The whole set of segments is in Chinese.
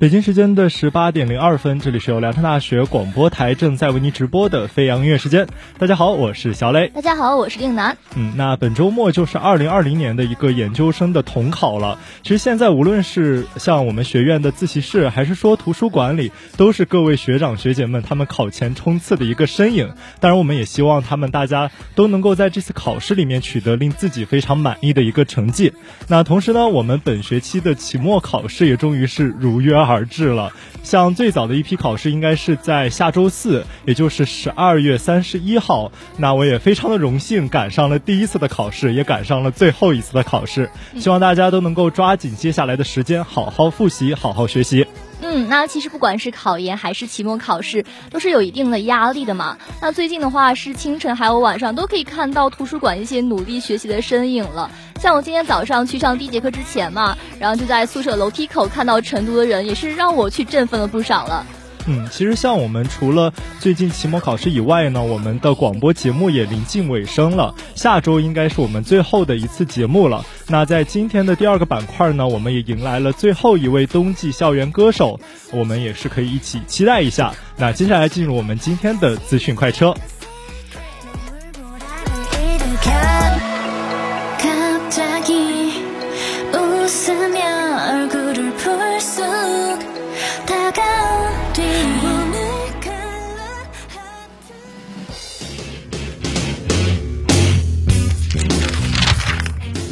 北京时间的十八点零二分，这里是由聊城大学广播台正在为您直播的飞扬音乐时间。大家好，我是小磊。大家好，我是令南。嗯，那本周末就是二零二零年的一个研究生的统考了。其实现在无论是像我们学院的自习室，还是说图书馆里，都是各位学长学姐们他们考前冲刺的一个身影。当然，我们也希望他们大家都能够在这次考试里面取得令自己非常满意的一个成绩。那同时呢，我们本学期的期末考试也终于是如约而至了。像最早的一批考试应该是在下周四，也就是十二月三十一号。那我也非常的荣幸赶上了第一次的考试，也赶上了最后一次的考试。希望大家都能够抓紧接下来的时间，好好复习，好好学习。嗯，那其实不管是考研还是期末考试，都是有一定的压力的嘛。那最近的话是清晨还有晚上都可以看到图书馆一些努力学习的身影了。像我今天早上去上第一节课之前嘛，然后就在宿舍楼梯口看到成都的人，也是让我去振奋了不少了。嗯，其实像我们除了最近期末考试以外呢，我们的广播节目也临近尾声了。下周应该是我们最后的一次节目了。那在今天的第二个板块呢，我们也迎来了最后一位冬季校园歌手，我们也是可以一起期待一下。那接下来进入我们今天的资讯快车。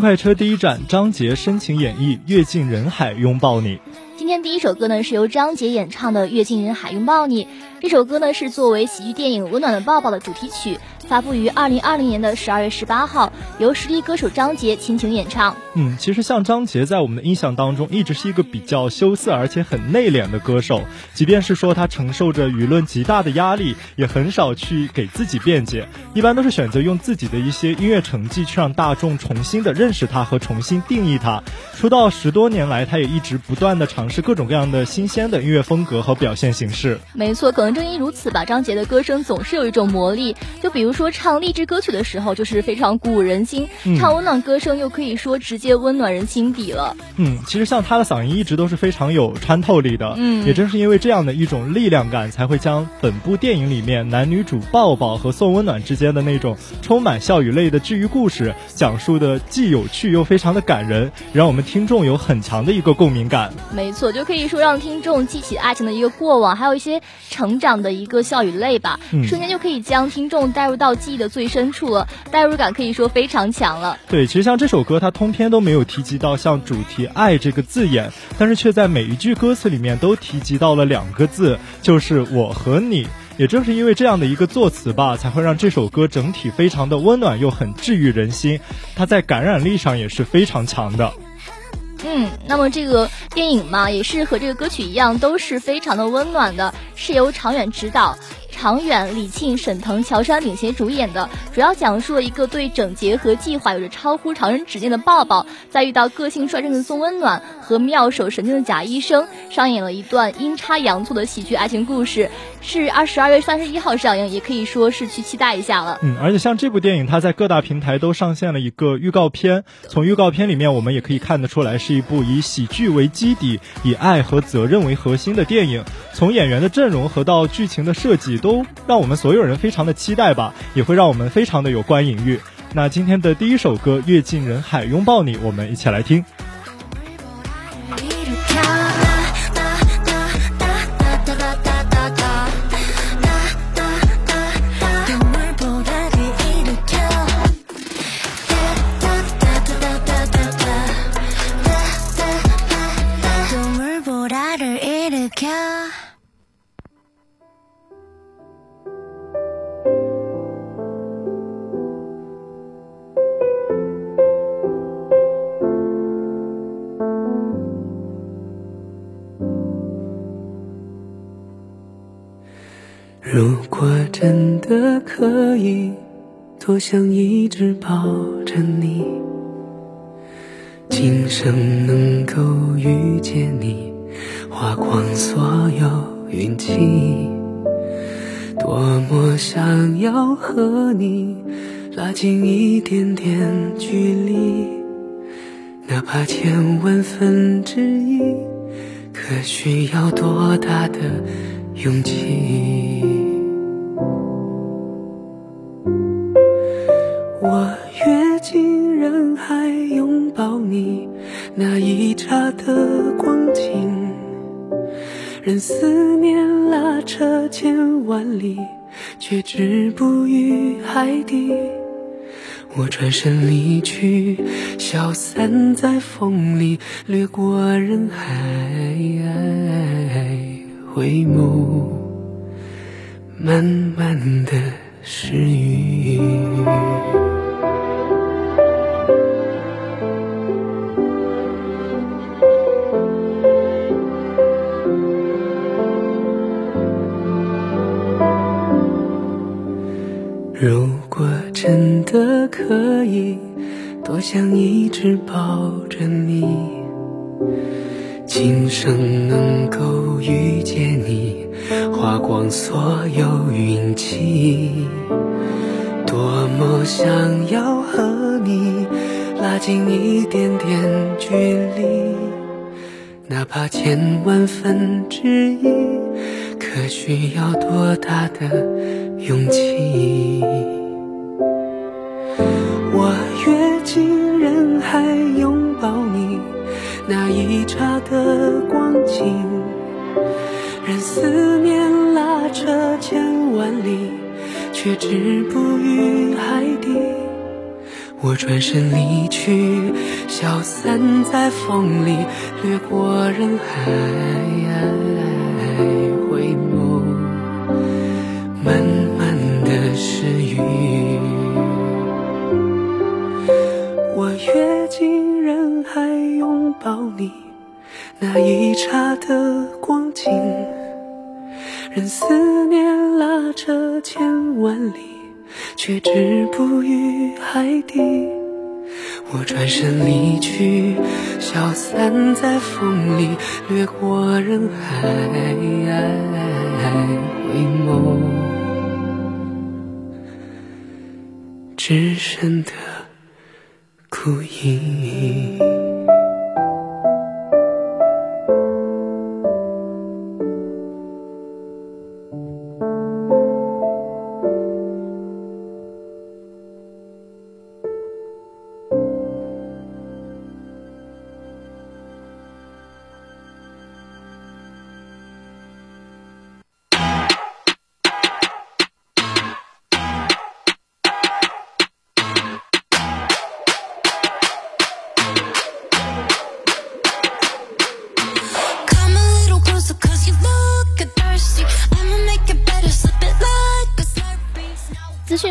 快车第一站，张杰深情演绎《阅尽人海拥抱你》。今天第一首歌呢是由张杰演唱的《阅尽人海拥抱你》，这首歌呢是作为喜剧电影《温暖的抱抱》的主题曲，发布于二零二零年的十二月十八号，由实力歌手张杰倾情演唱。嗯，其实像张杰在我们的印象当中，一直是一个比较羞涩而且很内敛的歌手。即便是说他承受着舆论极大的压力，也很少去给自己辩解，一般都是选择用自己的一些音乐成绩去让大众重新的认识他和重新定义他。出道十多年来，他也一直不断的尝试各种各样的新鲜的音乐风格和表现形式。没错，可能正因如此吧，张杰的歌声总是有一种魔力。就比如说唱励志歌曲的时候，就是非常鼓舞人心；唱温暖歌声又可以说直接温暖人心底了。嗯，其实像他的嗓音一直都是非常有穿透力的。嗯，也正是因为这样的一种力量感，才会将本部电影里面男女主抱抱和送温暖之间的那种充满笑与泪的治愈故事，讲述的既有趣又非常的感人，让我们听众有很强的一个共鸣感。没错，就可以说让听众记起爱情的一个过往，还有一些成长的一个笑与泪吧，瞬间就可以将听众带入到记忆的最深处了，代入感可以说非常强了。对，其实像这首歌，它通篇都没有提及到像主题“爱”这个字眼，但是却在每一句歌词里面都提及到了两个字，就是“我和你”。也正是因为这样的一个作词吧，才会让这首歌整体非常的温暖又很治愈人心，它在感染力上也是非常强的。嗯，那么这个电影嘛，也是和这个歌曲一样，都是非常的温暖的，是由常远执导。常远、李沁、沈腾、乔杉领衔主演的，主要讲述了一个对整洁和计划有着超乎常人指见的抱抱，在遇到个性率真的宋温暖和妙手神经的贾医生，上演了一段阴差阳错的喜剧爱情故事。是二十二月三十一号上映，也可以说是去期待一下了。嗯，而且像这部电影，它在各大平台都上线了一个预告片。从预告片里面，我们也可以看得出来，是一部以喜剧为基底、以爱和责任为核心的电影。从演员的阵容和到剧情的设计，都让我们所有人非常的期待吧，也会让我们非常的有观影欲。那今天的第一首歌《阅尽人海拥抱你》，我们一起来听。可以，多想一直抱着你，今生能够遇见你，花光所有运气。多么想要和你拉近一点点距离，哪怕千万分之一，可需要多大的勇气？你，那一刹的光景，任思念拉扯千万里，却止步于海底。我转身离去，消散在风里，掠过人海，回眸，慢慢的失语。如果真的可以，多想一直抱着你，今生能够遇见你，花光所有运气。多么想要和你拉近一点点距离，哪怕千万分之一，可需要多大的？勇气，我跃进人海拥抱你，那一刹的光景，任思念拉扯千万里，却止步于海底。我转身离去，消散在风里，掠过人海。我跃进人海，拥抱你那一刹的光景，任思念拉扯千万里，却止步于海底。我转身离去，消散在风里，掠过人海。回眸，只剩的孤影。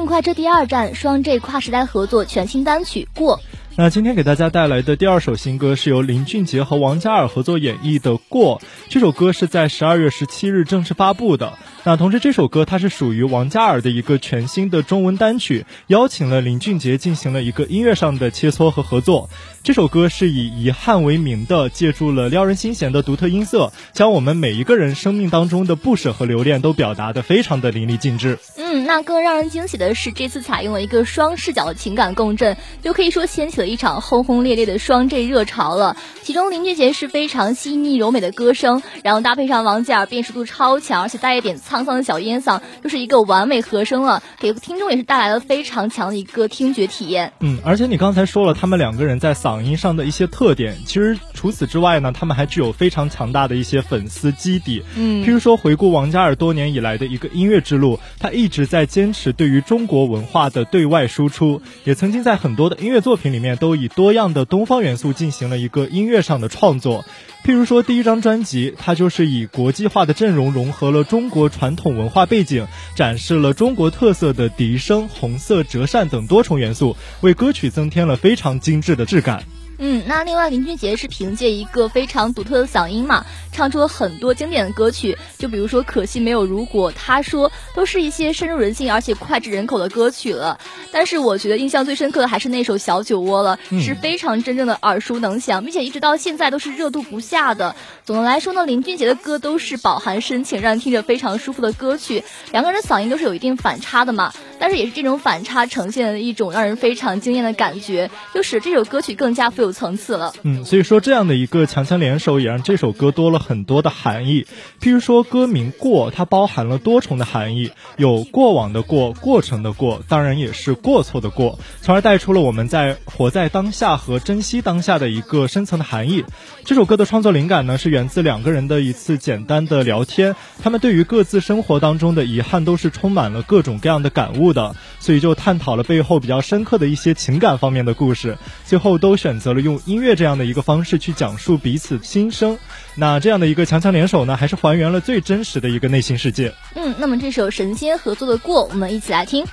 快车第二站，双 J 跨时代合作全新单曲《过》。那今天给大家带来的第二首新歌是由林俊杰和王嘉尔合作演绎的《过》，这首歌是在十二月十七日正式发布的。那同时这首歌它是属于王嘉尔的一个全新的中文单曲，邀请了林俊杰进行了一个音乐上的切磋和合作。这首歌是以遗憾为名的，借助了撩人心弦的独特音色，将我们每一个人生命当中的不舍和留恋都表达得非常的淋漓尽致。嗯，那更让人惊喜的是，这次采用了一个双视角的情感共振，就可以说掀起了一场轰轰烈烈的双 J 热潮了。其中林俊杰是非常细腻柔美的歌声，然后搭配上王嘉尔辨识度超强，而且带一点沧桑的小烟嗓，就是一个完美和声了，给听众也是带来了非常强的一个听觉体验。嗯，而且你刚才说了他们两个人在嗓音上的一些特点，其实除此之外呢，他们还具有非常强大的一些粉丝基底。嗯譬如说回顾王嘉尔多年以来的一个音乐之路，他一直在坚持对于中国文化的对外输出，也曾经在很多的音乐作品里面都以多样的东方元素进行了一个音乐上的创作。譬如说第一张专辑，它就是以国际化的阵容融合了中国传统文化背景，展示了中国特色的笛声、红色、折扇等多重元素，为歌曲增添了非常精致的质感。嗯，那另外林俊杰是凭借一个非常独特的嗓音嘛，唱出了很多经典的歌曲，就比如说《可惜没有如果》，他说都是一些深入人心而且脍炙人口的歌曲了。但是我觉得印象最深刻的还是那首《小酒窝》了，嗯是非常真正的耳熟能详，并且一直到现在都是热度不下的。总的来说呢，林俊杰的歌都是饱含深情，让人听着非常舒服的歌曲。两个人的嗓音都是有一定反差的嘛，但是也是这种反差呈现了一种让人非常惊艳的感觉，就使这首歌曲更加富有层次了。嗯，所以说这样的一个强强联手，也让这首歌多了很多的含义。譬如说歌名“过”，它包含了多重的含义，有过往的过、过程的过，当然也是过错的过，从而带出了我们在活在当下和珍惜当下的一个深层的含义。这首歌的创作灵感呢，是源自两个人的一次简单的聊天，他们对于各自生活当中的遗憾都是充满了各种各样的感悟的，所以就探讨了背后比较深刻的一些情感方面的故事，最后都选择了用音乐这样的一个方式去讲述彼此心声。那这样的一个强强联手呢，还是还原了最真实的一个内心世界。嗯，那么这首神仙合作的《过》，我们一起来听。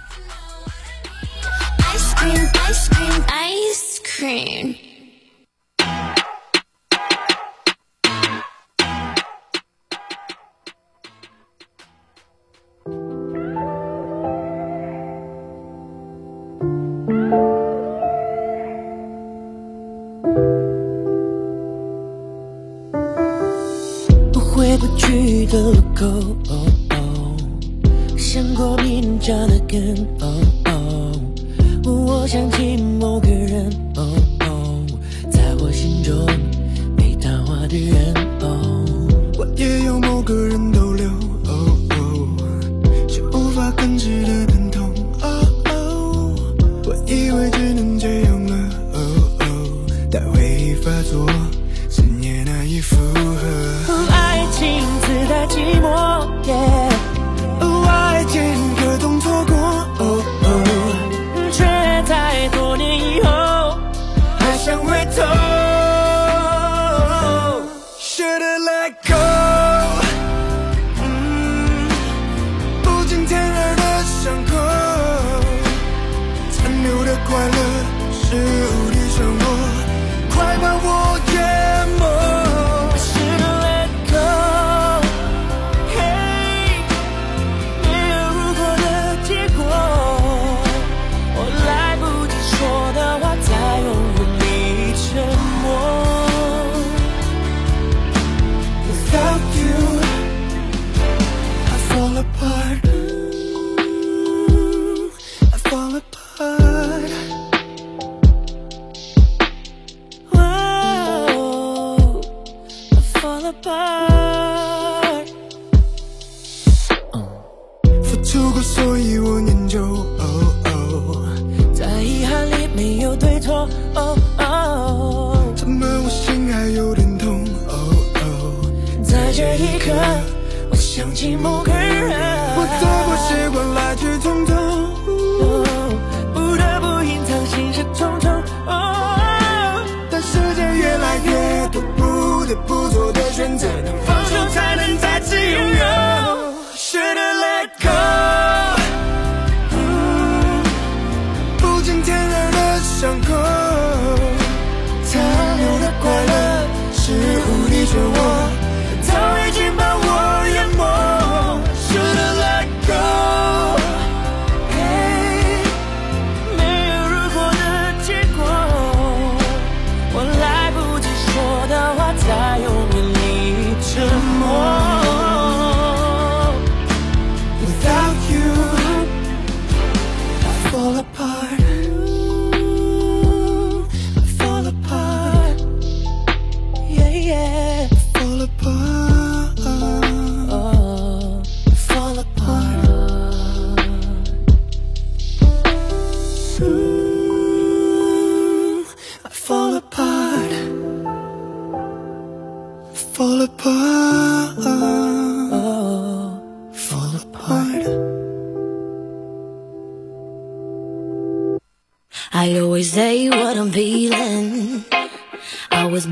Ice cream, ice cream, ice cream. “的路口，想过明天的更。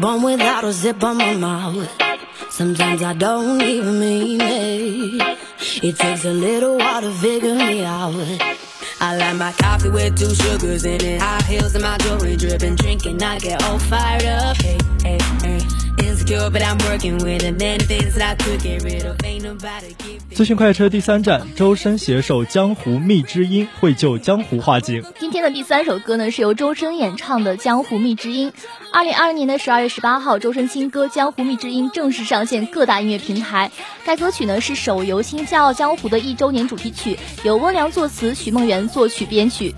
Born without a zip on my mouth. Sometimes I don't even mean it. It takes a little while to figure me out. I like my coffee with two sugars in it. High heels and my jewelry dripping. Drinking, I get all fired up. Hey, hey, hey. But I'm working with it. Many things that I could get rid of. Ain't nobody keep 资讯快车第三站，周深携手江湖觅知音，绘就江湖画境。今天的第三首歌呢，是由周深演唱的《江湖觅知音》。二零二二年的十二月十八号，周深新歌《江湖觅知音》正式上线各大音乐平台。该歌曲呢是手游《新笑傲江湖》的一周年主题曲，由温良作词，徐梦圆作曲编曲。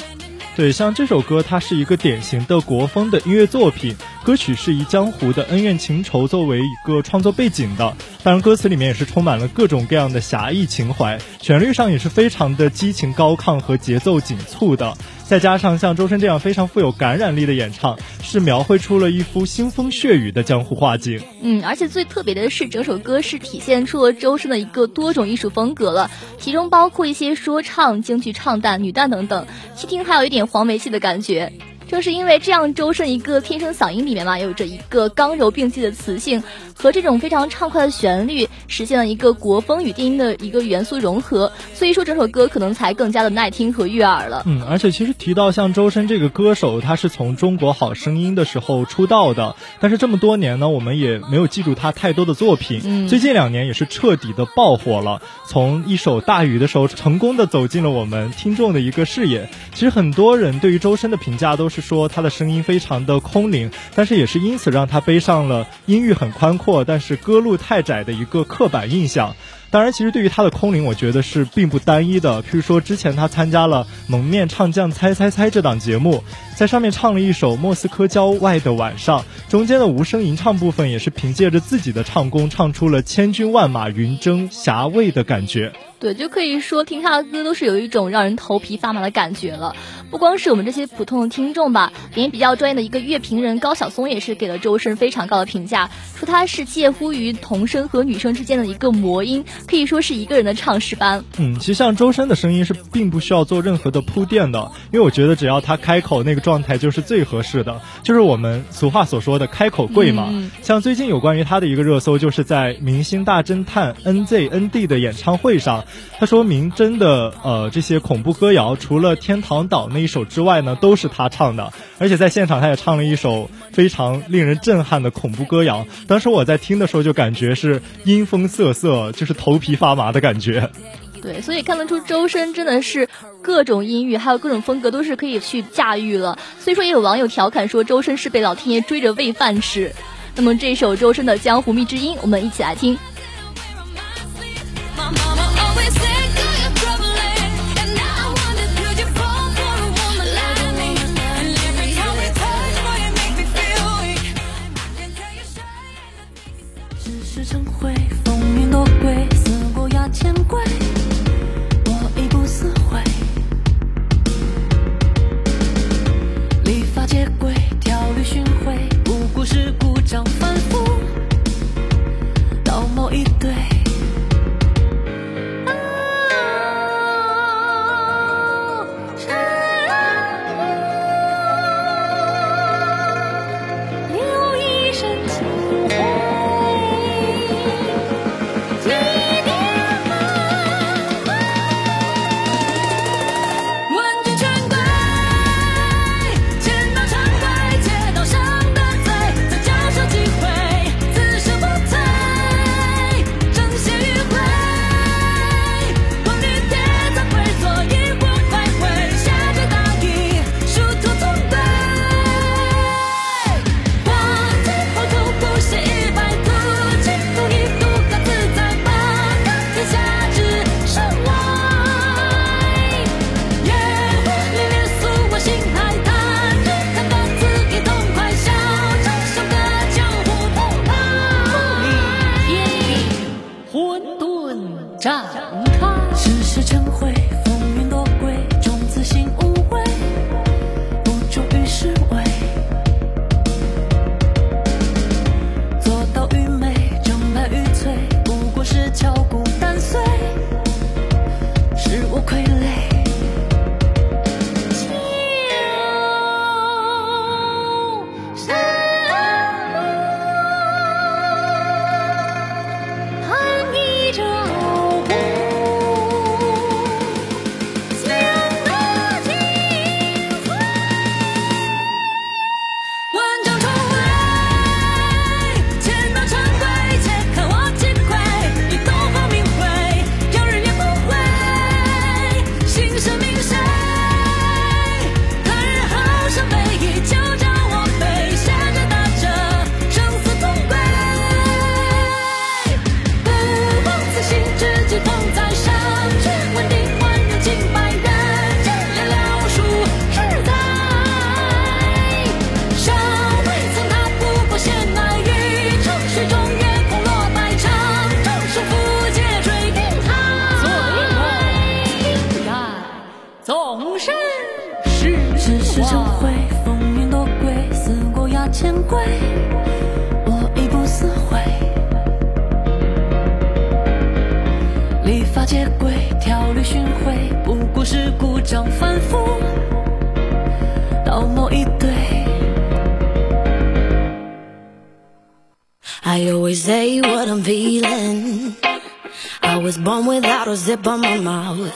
对，像这首歌，它是一个典型的国风的音乐作品。歌曲是以江湖的恩怨情仇作为一个创作背景的，当然歌词里面也是充满了各种各样的侠义情怀，旋律上也是非常的激情高亢和节奏紧促的。再加上像周深这样非常富有感染力的演唱，是描绘出了一幅腥风血雨的江湖画景。嗯，而且最特别的是，整首歌是体现出了周深的一个多种艺术风格了，其中包括一些说唱、京剧唱旦、女旦等等，细听还有一点黄梅戏的感觉。正是因为这样，周深一个天生嗓音里面嘛，有着一个刚柔并济的磁性，和这种非常畅快的旋律，实现了一个国风与电音的一个元素融合，所以说整首歌可能才更加的耐听和悦耳了。嗯，而且其实提到像周深这个歌手，他是从中国好声音的时候出道的，但是这么多年呢，我们也没有记住他太多的作品。嗯最近两年也是彻底的爆火了，从一首《大雨》的时候，成功的走进了我们听众的一个视野。其实很多人对于周深的评价都是说他的声音非常的空灵，但是也是因此让他背上了音域很宽阔，但是歌路太窄的一个刻板印象。当然，其实对于他的空灵，我觉得是并不单一的。譬如说，之前他参加了《蒙面唱将猜猜猜》这档节目，在上面唱了一首《莫斯科郊外的晚上》，中间的无声吟唱部分也是凭借着自己的唱功，唱出了千军万马云蒸霞蔚的感觉。对，就可以说听他的歌都是有一种让人头皮发麻的感觉了。不光是我们这些普通的听众吧，连比较专业的一个乐评人高晓松也是给了周深非常高的评价，说他是介乎于童声和女声之间的一个魔音，可以说是一个人的唱诗班。嗯，其实像周深的声音是并不需要做任何的铺垫的，因为我觉得只要他开口那个状态就是最合适的，就是我们俗话所说的开口跪嘛。嗯像最近有关于他的一个热搜，就是在明星大侦探 NZND 的演唱会上，他说明真的呃这些恐怖歌谣，除了天堂岛那一首之外呢，都是他唱的，而且在现场他也唱了一首非常令人震撼的恐怖歌谣。当时我在听的时候就感觉是阴风瑟瑟，就是头皮发麻的感觉。对，所以看得出周深真的是各种音域还有各种风格都是可以去驾驭了。所以说也有网友调侃说周深是被老天爷追着喂饭吃。那么这首周深的《江湖秘之音》，我们一起来听。born without a zip on my mouth.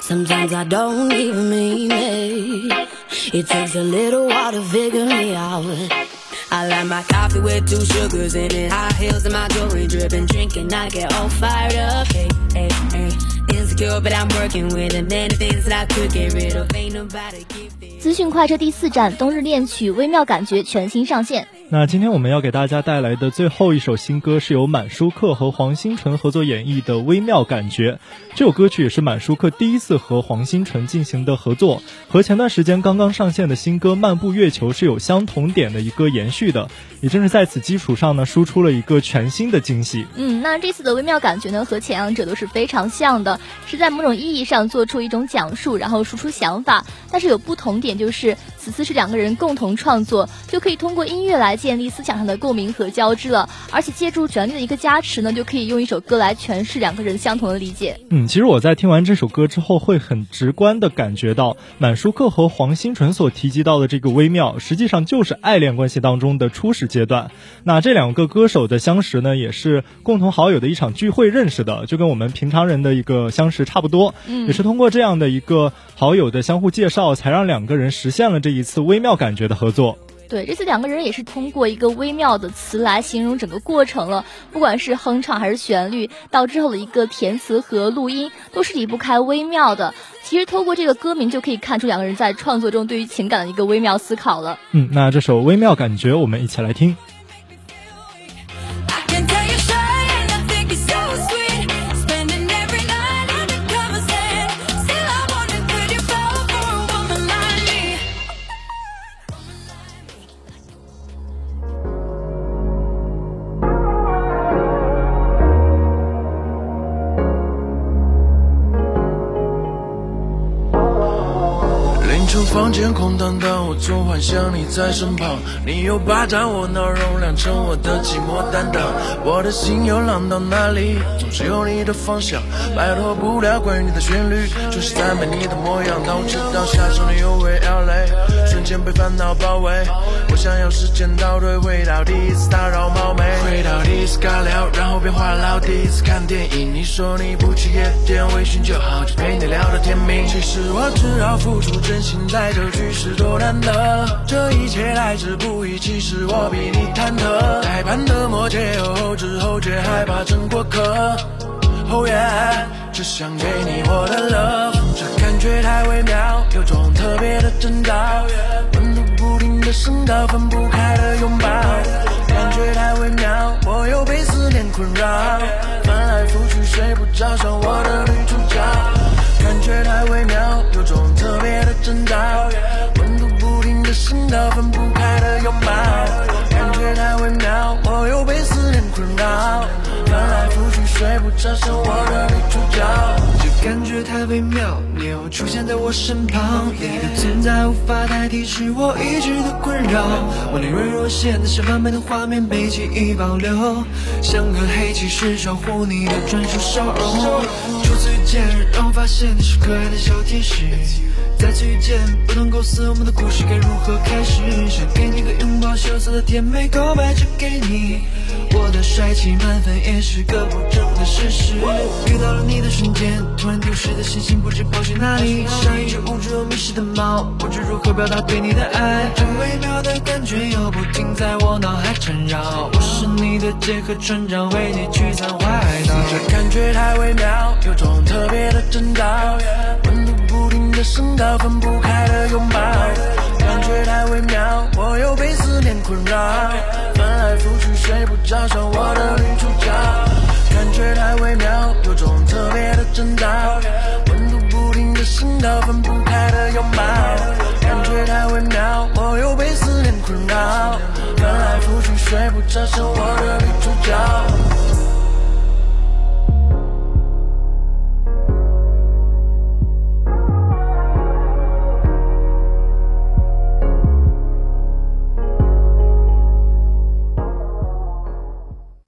Sometimes I don't even mean it. It takes a little while to figure me out. I like my coffee with two sugars in it. High heels and my jewelry dripping. Drinking, I get all fired up. Hey, hey, hey. Insecure, but I'm working with it. Many things that I could get rid of. Ain't nobody keep it. 资讯快车第四站冬日恋曲微妙感觉全新上线。 那今天我们要给大家带来的最后一首新歌，是由满舒克和黄新纯合作演绎的《微妙感觉》。这首歌曲也是满舒克第一次和黄新纯进行的合作，和前段时间刚刚上线的新歌《漫步月球》是有相同点的一个延续的。也正是在此基础上呢，输出了一个全新的惊喜。嗯，那这次的微妙感觉呢，和前两者都是非常像的，是在某种意义上做出一种讲述，然后输出想法。但是有不同点，就是此次是两个人共同创作，就可以通过音乐来建立思想上的共鸣和交织了。而且借助旋律的一个加持呢，就可以用一首歌来诠释两个人相同的理解。嗯，其实我在听完这首歌之后，会很直观的感觉到，满舒克和黄新纯所提及到的这个微妙，实际上就是爱恋关系当中的初始阶段。那这两个歌手的相识呢，也是共同好友的一场聚会认识的，就跟我们平常人的一个相识差不多。嗯也是通过这样的一个好友的相互介绍，才让两个人实现了这一次微妙感觉的合作。对，这次两个人也是通过一个微妙的词来形容整个过程了，不管是哼唱还是旋律，到之后的一个填词和录音，都是离不开微妙的。其实透过这个歌名就可以看出两个人在创作中对于情感的一个微妙思考了。嗯，那这首微妙感觉，我们一起来听。房间空荡荡，我总幻想你在身旁，你又霸占我脑容量，成我的寂寞担当。我的心又浪到哪里，总是有你的方向，摆脱不了关于你的旋律，就是赞美你的模样。当我知道下手你又会 LA，瞬间被烦恼包围。我想要时间倒退，回到第一次打扰冒昧，回到第一次尬聊，然后变话痨。第一次看电影，你说你不去夜店，微醺就好，就陪你聊到天明。其实我只要付出真心，在这局势多难得。这一切来之不易，其实我比你忐忑。太盘的默契，又后知后觉，害怕成过客。Oh yeah，只想给你我的 love，这感觉太微妙，有种特别的征兆，温度不停的升高，分不开的拥抱，感觉太微妙，我又被思念困扰，翻来覆去睡不着，像我的女主角，感觉太微妙，有种特别的征兆，温度不停的升高，分不开的拥抱，感觉太微妙，我又被思念困扰，翻来覆去睡不着，像我的女主角。这感觉太微妙，你又出现在我身旁，你的存在无法代替，是我一直的困扰。我宁愿若现在是完美的画面被记忆保留，像个黑骑士守护你的专属笑容。次遇见，让我发现你是可爱的小天使。再次遇见，不能构思我们的故事该如何开始。想给你个拥抱，羞涩的甜美告白只给你。我的帅气满分也是个不争的事实。遇到了你的瞬间，突然丢失的信心不知跑去哪里，像一只无助又迷失的猫，不知如何表达对你的爱。这微妙的感觉又不停在我脑海缠绕，我是你的杰克船长，为你驱散海岛。这感觉太微妙，有种特别的征兆，温度不停的升高，分不开的拥抱，感觉太微妙，我又被思念困扰，翻来覆去睡不着，像我的女主角，感觉太微妙，有种特别的征兆，温度不停的升高，分不开的拥抱，感觉太微妙，我又被思念困扰，翻来覆去睡不着，像我的女主角。